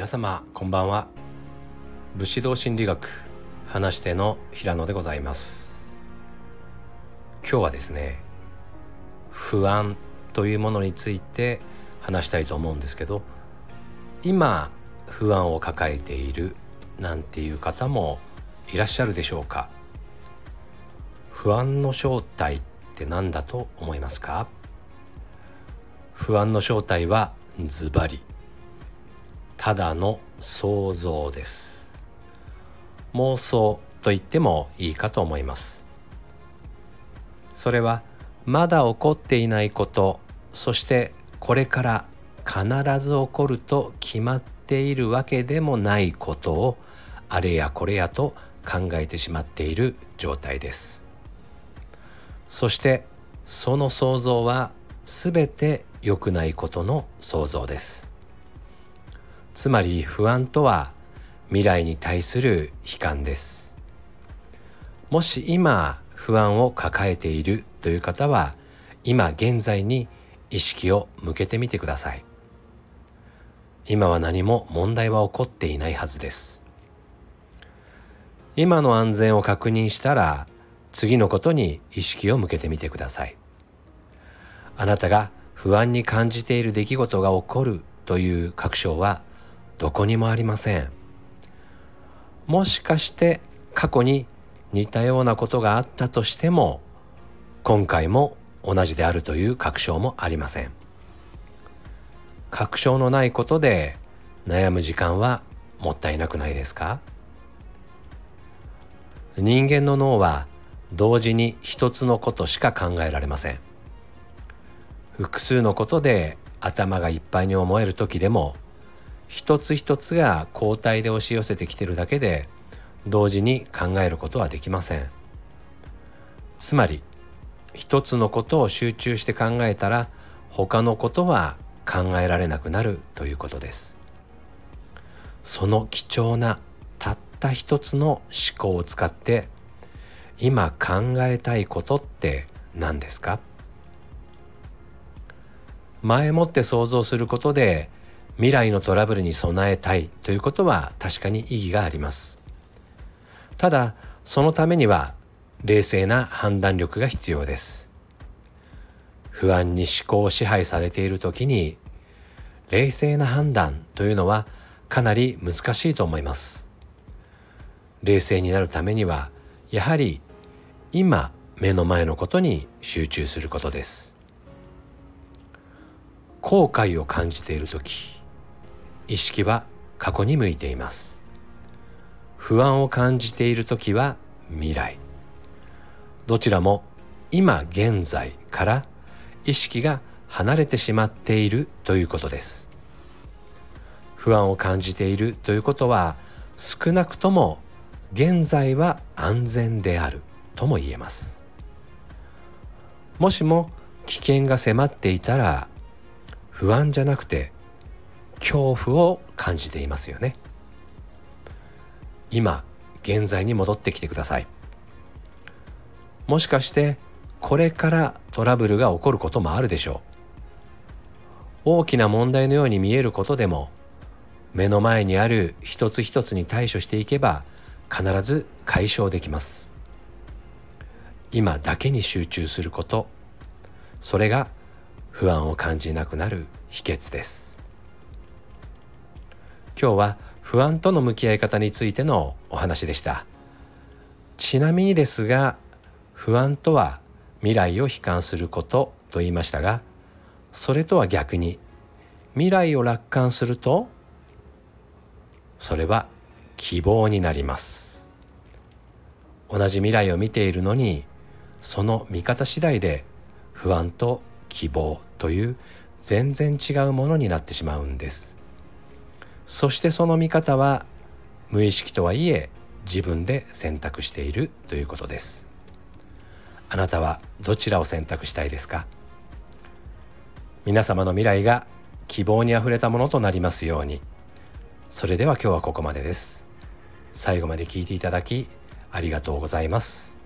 皆様こんばんは。武士道心理学話し手の平野でございます。今日はですね不安というものについて話したいと思うんですけど今不安を抱えているなんていう方もいらっしゃるでしょうか。不安の正体って何だと思いますか？不安の正体はズバリ。ただの想像です。妄想と言ってもいいかと思います。それはまだ起こっていないことそしてこれから必ず起こると決まっているわけでもないことをあれやこれやと考えてしまっている状態です。そしてその想像は全て良くないことの想像です。つまり不安とは未来に対する悲観です。もし今不安を抱えているという方は今現在に意識を向けてみてください。今は何も問題は起こっていないはずです。今の安全を確認したら次のことに意識を向けてみてください。あなたが不安に感じている出来事が起こるという確証はどこにもありません。もしかして過去に似たようなことがあったとしても今回も同じであるという確証もありません。確証のないことで悩む時間はもったいなくないですか？人間の脳は同時に一つのことしか考えられません。複数のことで頭がいっぱいに思える時でも一つ一つが交代で押し寄せてきてるだけで同時に考えることはできません。つまり一つのことを集中して考えたら他のことは考えられなくなるということです。その貴重なたった一つの思考を使って今考えたいことって何ですか？前もって想像することで未来のトラブルに備えたいということは確かに意義があります。ただそのためには冷静な判断力が必要です。不安に思考を支配されている時に冷静な判断というのはかなり難しいと思います。冷静になるためにはやはり今目の前のことに集中することです。後悔を感じている時意識は過去に向いています。不安を感じている時は未来。どちらも今現在から意識が離れてしまっているということです。不安を感じているということは少なくとも現在は安全であるとも言えます。もしも危険が迫っていたら不安じゃなくて恐怖を感じていますよね。今現在に戻ってきてください。もしかしてこれからトラブルが起こることもあるでしょう。大きな問題のように見えることでも目の前にある一つ一つに対処していけば必ず解消できます。今だけに集中すること。それが不安を感じなくなる秘訣です。今日は不安との向き合い方についてのお話でした。ちなみにですが不安とは未来を悲観することと言いましたがそれとは逆に未来を楽観するとそれは希望になります。同じ未来を見ているのにその見方次第で不安と希望という全然違うものになってしまうんです。そしてその見方は無意識とはいえ自分で選択しているということです。あなたはどちらを選択したいですか？皆様の未来が希望にあふれたものとなりますように。それでは今日はここまでです。最後まで聞いていただきありがとうございます。